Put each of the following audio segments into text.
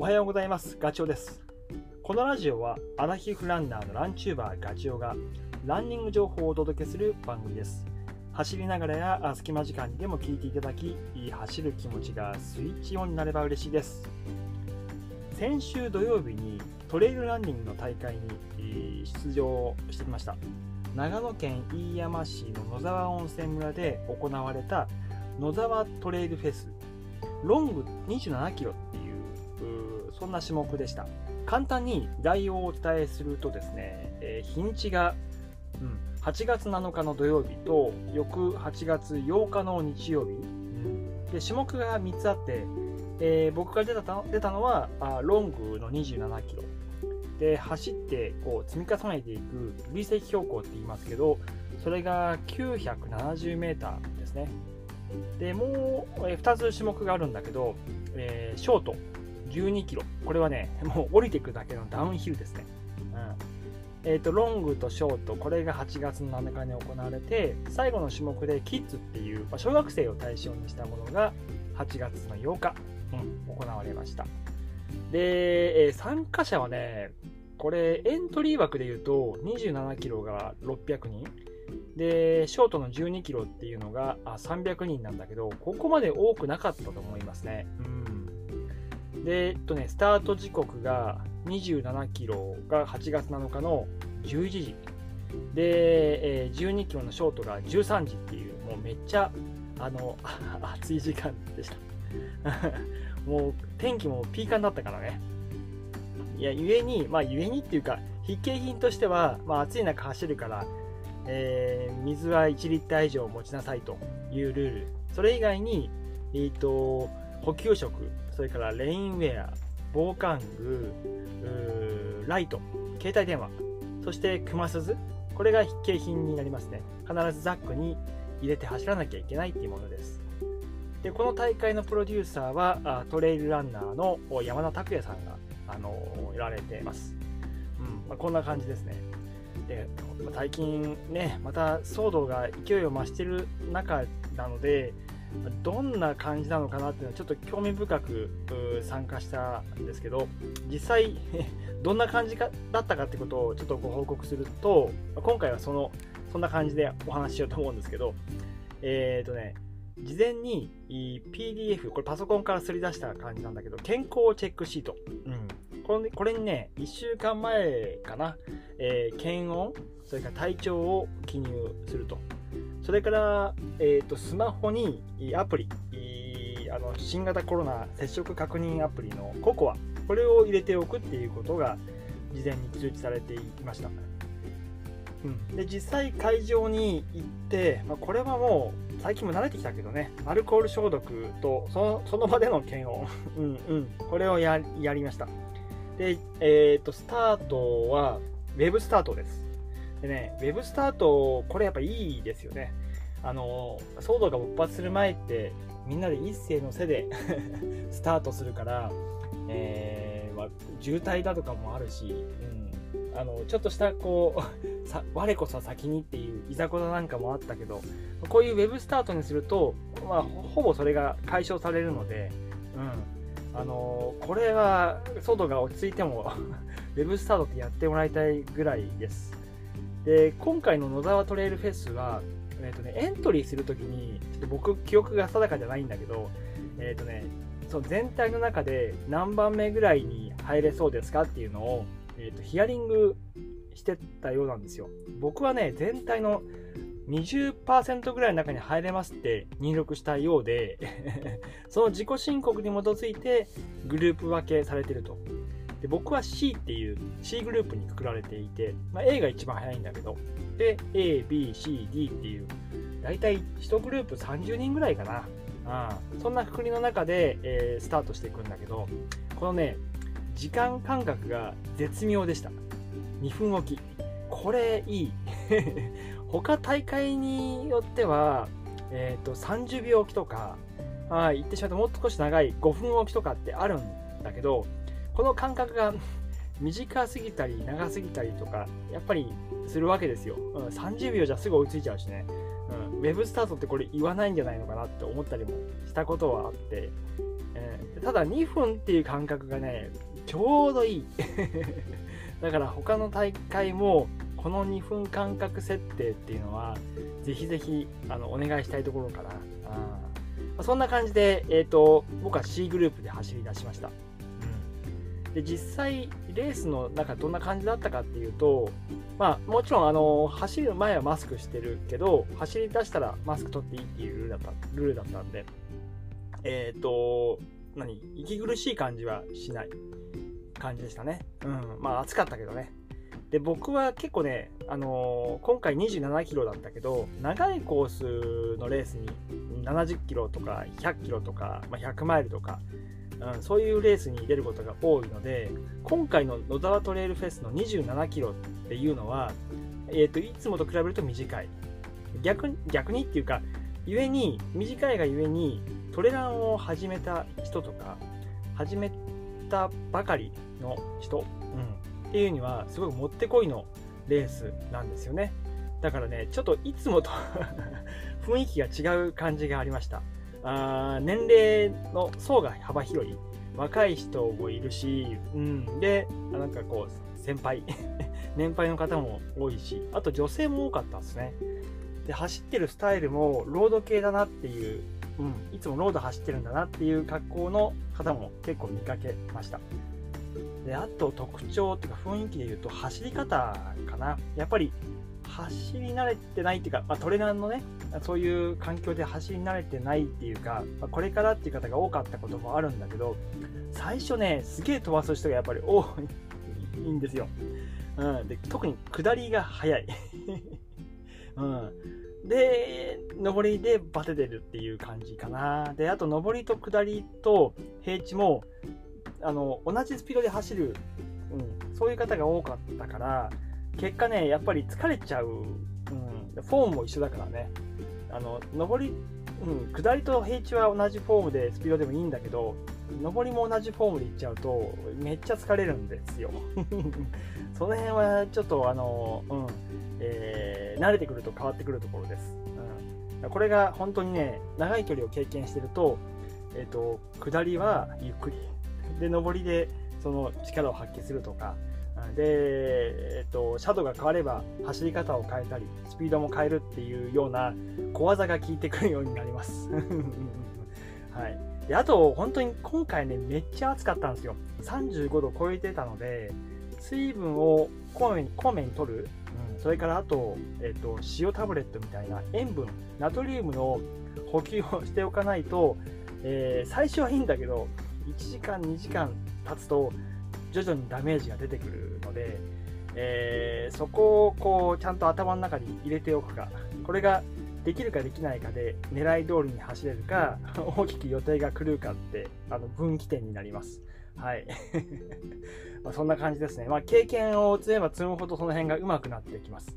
おはようございます。ガチョウです。このラジオはアラヒフランナーのランチューバーガチョウがランニング情報をお届けする番組です。走りながらや隙間時間にでも聞いていただき走る気持ちがスイッチオンになれば嬉しいです。先週土曜日にトレイルランニングの大会に出場してきました。長野県飯山市の野沢温泉村で行われた野沢トレイルフェス。ロング27キロ。そんな種目でした。簡単に概要をお伝えするとですね、えー、日にちが、うん、8月7日の土曜日と翌8月8日の日曜日、うん、で種目が3つあって、えー、僕が出た出たのはあロングの27キロ。で走ってこう積み重ねていく累積標高って言いますけどそれが 970m ですね。でもう、え2つ種目があるんだけど、えー、ショート12キロ。これはねもう降りていくだけのダウンヒルですね、うん。えーと、ロングとショートこれが8月の7日に行われて最後の種目でキッズっていう、まあ、小学生を対象にしたものが8月の8日、うん、行われました。で、えー、参加者はねこれエントリー枠でいうと27キロが600人。で、ショートの12キロっていうのが300人なんだけど、ここまで多くなかったと思いますね。うん。で、えっとね、スタート時刻が27キロが8月7日の11時。で、えー、12キロのショートが13時っていう、もうめっちゃ、あの、暑い時間でした。もう天気もピーカンだったからね。いや、ゆえに、まあ、ゆえにっていうか、必見品としては、まあ、暑い中走るから、えー、水は1リッター以上持ちなさいというルール。それ以外に、えーと、補給食、それからレインウェア、防寒具、ライト、携帯電話、そして熊鈴、これが必携品になりますね。必ずザックに入れて走らなきゃいけないっていうものです。でこの大会のプロデューサーはトレイルランナーの山田拓也さんがあのやられています。うんまあ、こんな感じですね。で最近ねまた騒動が勢いを増してる中なのでどんな感じなのかなっていうのはちょっと興味深く参加したんですけど実際 どんな感じかだったかってことをちょっとご報告すると今回はそのそんな感じでお話ししようと思うんですけどえっ、ー、とね事前に PDF これパソコンからすり出した感じなんだけど健康チェックシート、うん、これこれにね、1週間前かな、えー、検温、それから体調を記入すると。それから、えーと、スマホにアプリ、あの新型コロナ接触確認アプリの COCOA、これを入れておくっていうことが事前に通知されていました。うん、で実際会場に行って、まあ、これはもう最近も慣れてきたけどねアルコール消毒とそのその場での検温 うん、うん、これをやりましたで、え、ー、と、スタートは Web スタートです。でね、Web スタート、これやっぱいいですよね。あの、騒動が勃発する前って、みんなで一斉の背で スタートするから、えー、まあ、渋滞だとかもあるし、うん、あのちょっとしたこう さ我こそ先にっていういざこざなんかもあったけどこういう Web スタートにすると、まあ、ほぼそれが解消されるので、うん、あのこれは騒動が落ち着いても Web スタートってやってもらいたいぐらいです。で、今回の野沢トレイルフェスは、えーとね、エントリーするときに、ちょっと僕、記憶が定かじゃないんだけど、え、ー、とね、その全体の中で何番目ぐらいに入れそうですかっていうのを、えーとヒアリングしてたようなんですよ。僕はね、全体の20%ぐらいの中に入れますって入力したようで その自己申告に基づいてグループ分けされてると。で僕は C っていう C グループにくくられていて、まあ、A が一番早いんだけど、で、A、B、C、D っていう、だいたい1グループ30人ぐらいかな。あそんなくりの中で、えー、スタートしていくんだけど、このね、時間感覚が絶妙でした。2分おき。これいい。他大会によっては、えーと、30秒置きとか、あ言ってしまうともう少し長い5分置きとかってあるんだけどこの間隔が 短すぎたり長すぎたりとかやっぱりするわけですよ、うん、30秒じゃすぐ追いついちゃうしね、うん、ウェブスタートってこれ言わないんじゃないのかなって思ったりもしたことはあって、えー、ただ2分っていう感覚がねちょうどいい。だから他の大会もこの2分間隔設定っていうのはぜひぜひあのお願いしたいところかな。あそんな感じで、えーと、僕は C グループで走り出しました、で実際レースの中どんな感じだったかっていうとまあもちろんあの走る前はマスクしてるけど走り出したらマスク取っていいっていうルールだったルールだったんでえっ、ー、と何息苦しい感じはしない感じでしたね。うん。まあ暑かったけどね。で、僕は結構ね、あのー、今回27キロだったけど、長いコースのレースに70キロとか100キロとか、まあ、100マイルとか、うん、そういうレースに出ることが多いので、今回の野沢トレイルフェスの27キロっていうのは、えっ、ー、と、いつもと比べると短い。逆逆にっていうか、ゆえに、短いがゆえに、トレランを始めた人とか、始めたばかりの人、うん、っていうにはすごいもってこいのレースなんですよねだからねちょっといつもと 雰囲気が違う感じがありましたあ年齢の層が幅広い。若い人もいるし、うん、でなんかこう先輩。年配の方も多いしあと女性も多かったですね。で走ってるスタイルもロード系だなっていううん、いつもロード走ってるんだなっていう格好の方も結構見かけました。であと特徴っていうか雰囲気で言うと走り方かな。やっぱり走り慣れてないっていうか、まあ、トレランのねそういう環境で走り慣れてないっていうか、ま、これからっていう方が多かったこともあるんだけど最初ねすげえ飛ばす人がやっぱり多いんですよ、うん、で特に下りが速い、うん、で、上りでバテてるっていう感じかな。で、あと上りと下りと平地も、あの、同じスピードで走る、うん、そういう方が多かったから、結果ね、やっぱり疲れちゃう、うん、フォームも一緒だからね。あの、上り、うん、下りと平地は同じフォームでスピードでもいいんだけど、上りも同じフォームで行っちゃうと、めっちゃ疲れるんですよ。その辺はちょっと、あの、うん、えー、慣れてくると変わってくるところです。うん、これが本当にね、長い距離を経験してると、えっ、ー、と、下りはゆっくり。で、上りでその力を発揮するとか、で、えっと、シャドウが変われば走り方を変えたり、スピードも変えるっていうような小技が効いてくるようになります。はい。で、あと、本当に今回ね、めっちゃ暑かったんですよ。35度超えてたので、水分をこまめにこまめに取る、うん、それからあと,、えっと、塩タブレットみたいな塩分、ナトリウムの補給をしておかないと、えー、最初はいいんだけど、1時間、2時間経つと、徐々にダメージが出てくるので、えー、そこをこうちゃんと頭の中に入れておくか、これができるかできないかで狙い通りに走れるか、大きく予定が狂うかってあの分岐点になります。はい。まそんな感じですね。まあ、経験を積めば積むほどその辺が上手くなってきます。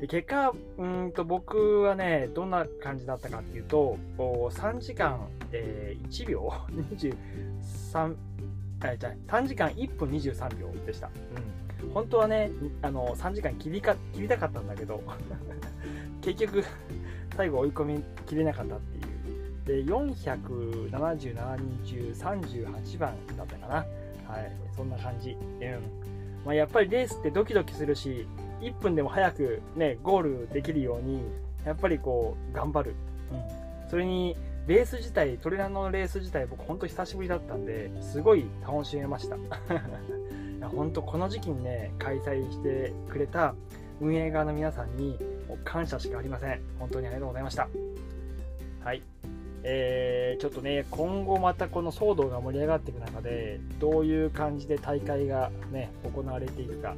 で結果うんと僕はねどんな感じだったかっていうと3時間、えー、1秒？23えじゃ短時間1分23秒でした、うん、本当はねあの3時間切りか切りたかったんだけど 結局最後追い込みきれなかったっていう。で477人中38番だったかな。はいそんな感じ、うん。まあ、やっぱりレースってドキドキするし1分でも早くねゴールできるようにやっぱりこう頑張る、うん、それにレース自体トレランのレース自体僕ほんと久しぶりだったんですごい楽しめました。本当この時期にね開催してくれた運営側の皆さんに感謝しかありません。本当にありがとうございました。はい。えー、ちょっとね今後またこの騒動が盛り上がっていく中でどういう感じで大会がね行われていくか。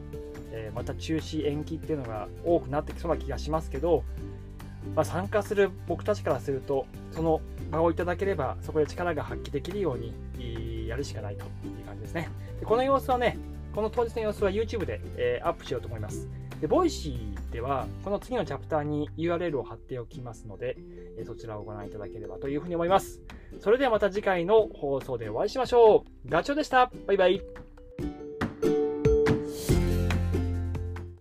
えー、また中止延期っていうのが多くなってきそうな気がしますけど、まあ、参加する僕たちからするとその場をいただければそこで力が発揮できるようにやるしかないという感じですねでこの様子はねこの当日の様子は YouTube で、えー、アップしようと思いますで、 Voicy では、この次のチャプターに URL を貼っておきますので、えそちらをご覧いただければというふうに思います。それではまた次回の放送でお会いしましょう。ガチョウでした。バイバイ。